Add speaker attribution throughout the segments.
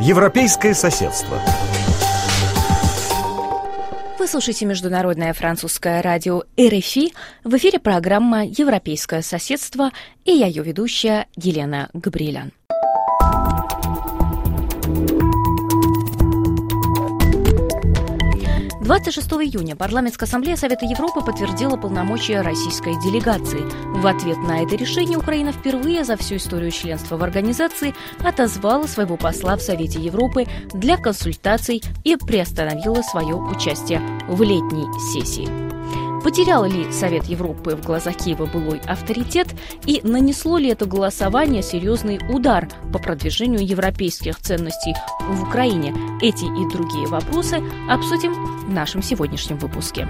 Speaker 1: Европейское соседство.
Speaker 2: Вы слушаете Международное французское радио РФИ. В эфире программа «Европейское соседство» и я ее ведущая Елена Габриэлян. 26 июня Парламентская ассамблея Совета Европы подтвердила полномочия российской делегации. В ответ на это решение Украина впервые за всю историю членства в организации отозвала своего посла в Совете Европы для консультаций и приостановила свое участие в летней сессии. Потерял ли Совет Европы в глазах Киева былой авторитет и нанесло ли это голосование серьезный удар по продвижению европейских ценностей в Украине? Эти и другие вопросы обсудим в нашем сегодняшнем выпуске.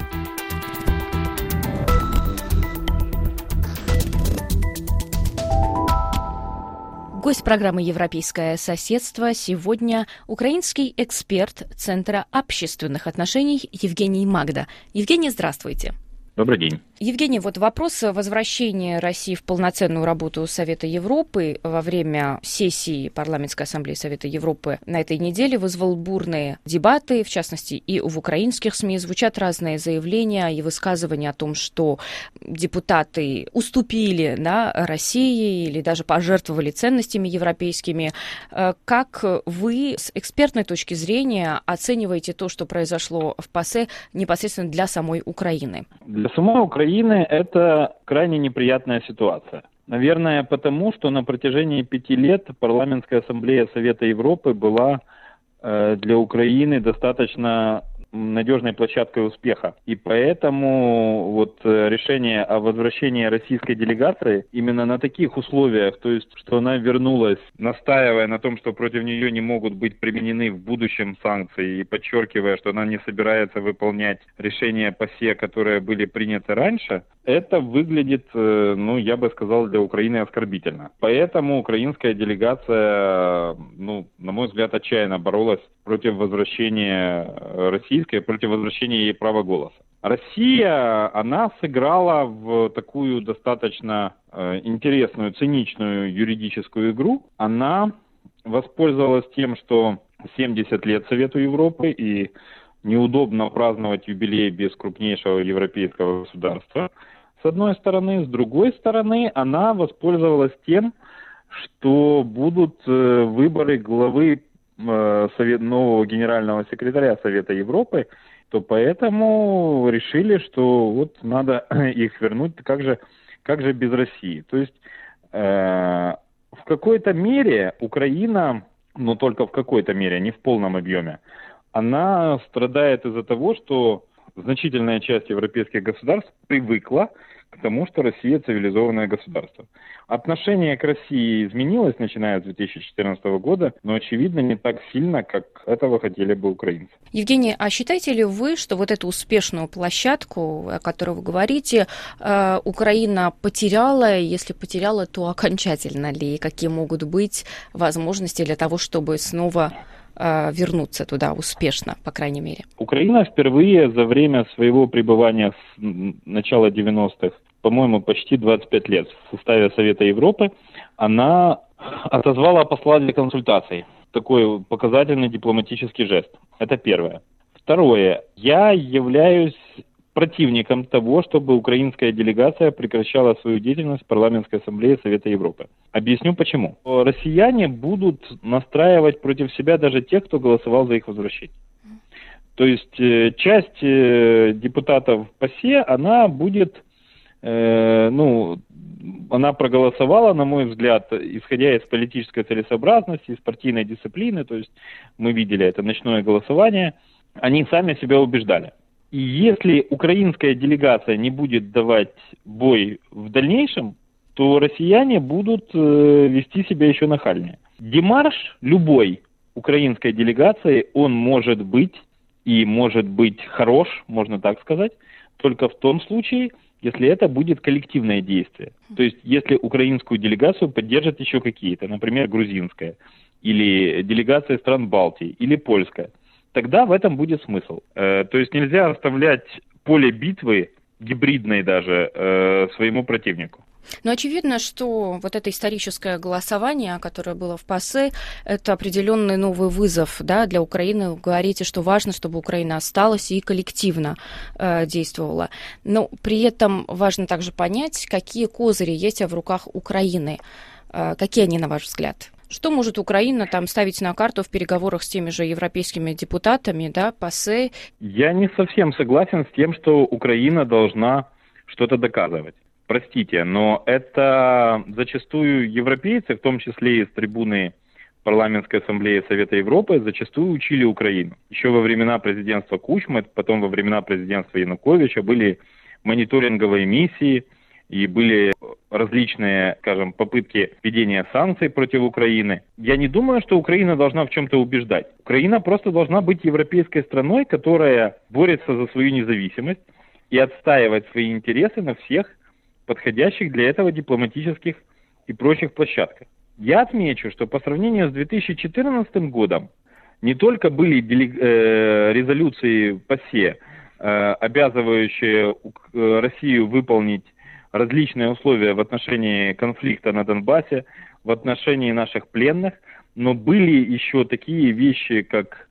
Speaker 2: Гость программы «Европейское соседство» сегодня украинский эксперт Центра общественных отношений Евгений Магда. Евгений, здравствуйте.
Speaker 3: Добрый день.
Speaker 2: Евгений, вот вопрос возвращения России в полноценную работу Совета Европы во время сессии Парламентской ассамблеи Совета Европы на этой неделе вызвал бурные дебаты, в частности, и в украинских СМИ звучат разные заявления и высказывания о том, что депутаты уступили на России или даже пожертвовали ценностями европейскими. Э, как вы с экспертной точки зрения оцениваете то, что произошло в ПАСЕ непосредственно для самой Украины?
Speaker 3: Для самой Украины Украины это крайне неприятная ситуация. Наверное, потому что на протяжении пяти лет парламентская ассамблея Совета Европы была э, для Украины достаточно надежной площадкой успеха. И поэтому вот э, решение о возвращении российской делегации именно на таких условиях, то есть что она вернулась, настаивая на том, что против нее не могут быть применены в будущем санкции, и подчеркивая, что она не собирается выполнять решения ПАСЕ, которые были приняты раньше, это выглядит, э, ну, я бы сказал, для Украины оскорбительно. Поэтому украинская делегация, ну, на мой взгляд, отчаянно боролась против возвращения российской, против возвращения ей права голоса. Россия, она сыграла в такую достаточно э, интересную, циничную юридическую игру. Она воспользовалась тем, что 70 лет Совету Европы и неудобно праздновать юбилей без крупнейшего европейского государства – с одной стороны. С другой стороны, она воспользовалась тем, что будут э, выборы главы совет, нового генерального секретаря Совета Европы, то поэтому решили, что вот надо их вернуть, как же, как же без России. То есть э, в какой-то мере Украина, но только в какой-то мере, не в полном объеме, она страдает из-за того, что значительная часть европейских государств привыкла к тому, что Россия цивилизованное государство. Отношение к России изменилось, начиная с 2014 года, но, очевидно, не так сильно, как этого хотели бы украинцы.
Speaker 2: Евгений, а считаете ли вы, что вот эту успешную площадку, о которой вы говорите, э, Украина потеряла? Если потеряла, то окончательно ли? И какие могут быть возможности для того, чтобы снова вернуться туда успешно, по крайней мере?
Speaker 3: Украина впервые за время своего пребывания с начала 90-х, по-моему, почти 25 лет в составе Совета Европы, она отозвала посла для консультаций. Такой показательный дипломатический жест. Это первое. Второе. Я являюсь противником того, чтобы украинская делегация прекращала свою деятельность в парламентской ассамблее Совета Европы. Объясню почему. Россияне будут настраивать против себя даже тех, кто голосовал за их возвращение. То есть э, часть э, депутатов ПАСЕ, она будет, э, ну, она проголосовала, на мой взгляд, исходя из политической целесообразности, из партийной дисциплины, то есть мы видели это ночное голосование, они сами себя убеждали. И если украинская делегация не будет давать бой в дальнейшем, то россияне будут э, вести себя еще нахальнее. Демарш любой украинской делегации, он может быть и может быть хорош, можно так сказать, только в том случае, если это будет коллективное действие. То есть, если украинскую делегацию поддержат еще какие-то, например, грузинская, или делегация стран Балтии, или польская тогда в этом будет смысл. Э, то есть нельзя оставлять поле битвы, гибридной даже, э, своему противнику.
Speaker 2: Но очевидно, что вот это историческое голосование, которое было в ПАСЕ, это определенный новый вызов да, для Украины. Вы говорите, что важно, чтобы Украина осталась и коллективно э, действовала. Но при этом важно также понять, какие козыри есть в руках Украины. Э, какие они, на ваш взгляд? Что может Украина там ставить на карту в переговорах с теми же европейскими депутатами, да, ПАСЕ?
Speaker 3: Я не совсем согласен с тем, что Украина должна что-то доказывать. Простите, но это зачастую европейцы, в том числе и с трибуны парламентской ассамблеи Совета Европы, зачастую учили Украину. Еще во времена президентства Кучмы, потом во времена президентства Януковича были мониторинговые миссии – и были различные, скажем, попытки введения санкций против Украины. Я не думаю, что Украина должна в чем-то убеждать. Украина просто должна быть европейской страной, которая борется за свою независимость и отстаивать свои интересы на всех подходящих для этого дипломатических и прочих площадках. Я отмечу, что по сравнению с 2014 годом не только были э, резолюции ПАСЕ, э, обязывающие э, Россию выполнить различные условия в отношении конфликта на Донбассе, в отношении наших пленных, но были еще такие вещи, как,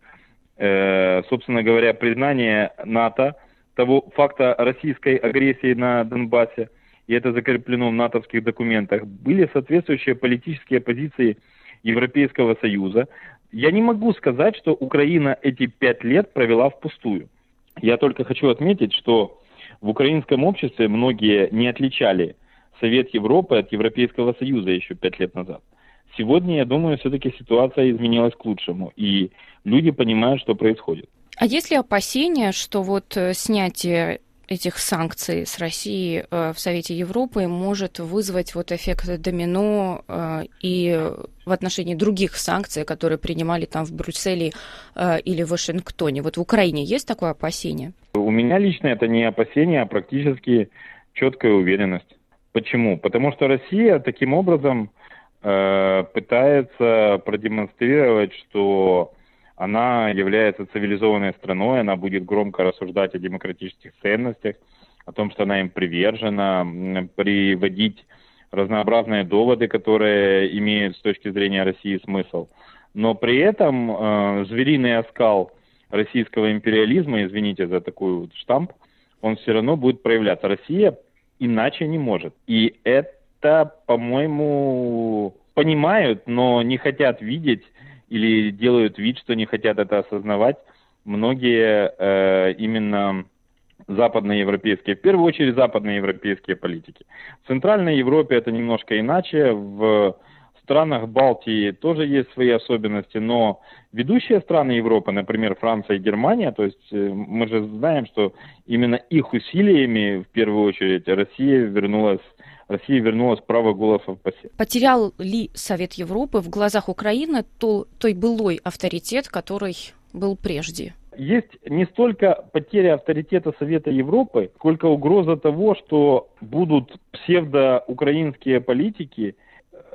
Speaker 3: э, собственно говоря, признание НАТО того факта российской агрессии на Донбассе, и это закреплено в натовских документах, были соответствующие политические позиции Европейского Союза. Я не могу сказать, что Украина эти пять лет провела впустую. Я только хочу отметить, что в украинском обществе многие не отличали Совет Европы от Европейского Союза еще пять лет назад. Сегодня, я думаю, все-таки ситуация изменилась к лучшему, и люди понимают, что происходит.
Speaker 2: А есть ли опасения, что вот э, снятие этих санкций с России э, в Совете Европы может вызвать вот эффект домино э, и в отношении других санкций, которые принимали там в Брюсселе э, или в Вашингтоне. Вот в Украине есть такое опасение?
Speaker 3: У меня лично это не опасение, а практически четкая уверенность. Почему? Потому что Россия таким образом пытается продемонстрировать, что она является цивилизованной страной, она будет громко рассуждать о демократических ценностях, о том, что она им привержена, приводить разнообразные доводы, которые имеют с точки зрения России смысл. Но при этом э, звериный оскал российского империализма, извините за такой вот штамп, он все равно будет проявляться. Россия иначе не может. И это, по-моему, понимают, но не хотят видеть или делают вид, что не хотят это осознавать, многие э, именно западноевропейские, в первую очередь западноевропейские политики. В Центральной Европе это немножко иначе, в странах Балтии тоже есть свои особенности, но ведущие страны Европы, например, Франция и Германия, то есть э, мы же знаем, что именно их усилиями, в первую очередь, Россия вернулась Россия вернулась право голоса в ПАСЕ.
Speaker 2: Потерял ли Совет Европы в глазах Украины то, той былой авторитет, который был прежде?
Speaker 3: Есть не столько потеря авторитета Совета Европы, сколько угроза того, что будут псевдоукраинские политики,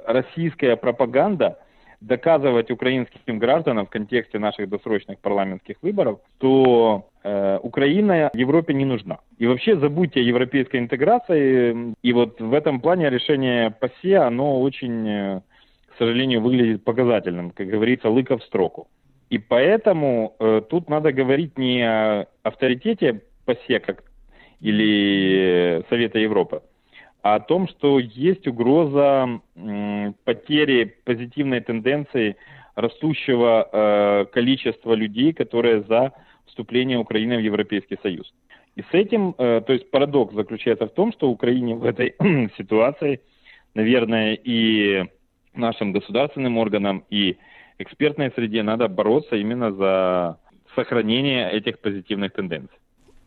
Speaker 3: российская пропаганда доказывать украинским гражданам в контексте наших досрочных парламентских выборов, что э, Украина Европе не нужна. И вообще забудьте о европейской интеграции. И вот в этом плане решение ПАСЕ, оно очень, э, к сожалению, выглядит показательным. Как говорится, лыка в строку. И поэтому э, тут надо говорить не о авторитете ПАСЕ как, или Совета Европы, о том, что есть угроза потери позитивной тенденции растущего э, количества людей, которые за вступление Украины в Европейский Союз. И с этим, э, то есть парадокс заключается в том, что Украине в этой ситуации, наверное, и нашим государственным органам, и экспертной среде надо бороться именно за сохранение этих позитивных тенденций.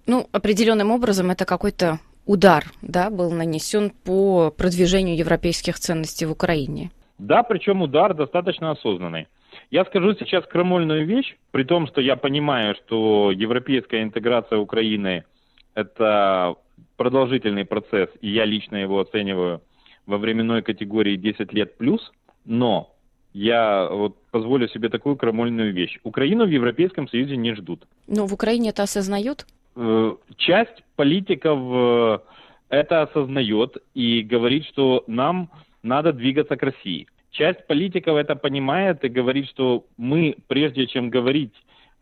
Speaker 2: Ну, определенным образом это какой-то удар, да, был нанесен по продвижению европейских ценностей в Украине.
Speaker 3: Да, причем удар достаточно осознанный. Я скажу сейчас крамольную вещь, при том, что я понимаю, что европейская интеграция Украины – это продолжительный процесс, и я лично его оцениваю во временной категории 10 лет плюс, но я вот позволю себе такую крамольную вещь. Украину в Европейском Союзе не ждут.
Speaker 2: Но в Украине это осознают?
Speaker 3: Э, часть политиков, э, это осознает и говорит, что нам надо двигаться к России. Часть политиков это понимает и говорит, что мы, прежде чем говорить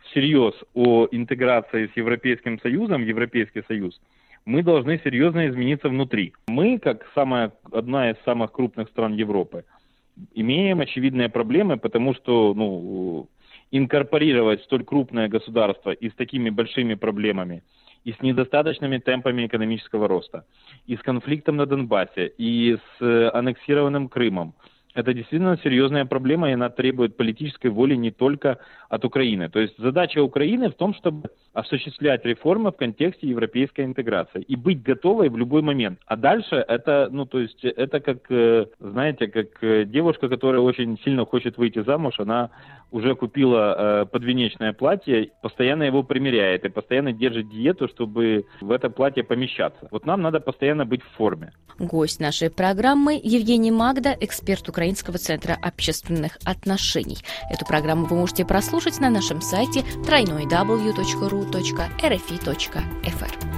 Speaker 3: всерьез о интеграции с Европейским Союзом, Европейский Союз, мы должны серьезно измениться внутри. Мы, как самая, одна из самых крупных стран Европы, имеем очевидные проблемы, потому что ну, инкорпорировать столь крупное государство и с такими большими проблемами, и с недостаточными темпами экономического роста, и с конфликтом на Донбассе, и с аннексированным Крымом – это действительно серьезная проблема, и она требует политической воли не только от Украины. То есть задача Украины в том, чтобы осуществлять реформы в контексте европейской интеграции и быть готовой в любой момент. А дальше это, ну, то есть это как, э, знаете, как э, девушка, которая очень сильно хочет выйти замуж, она уже купила э, подвенечное платье, постоянно его примеряет и постоянно держит диету, чтобы в это платье помещаться. Вот нам надо постоянно быть в форме.
Speaker 2: Гость нашей программы Евгений Магда, эксперт Украинского центра общественных отношений. Эту программу вы можете прослушать на нашем сайте www.ru.rfi.fr.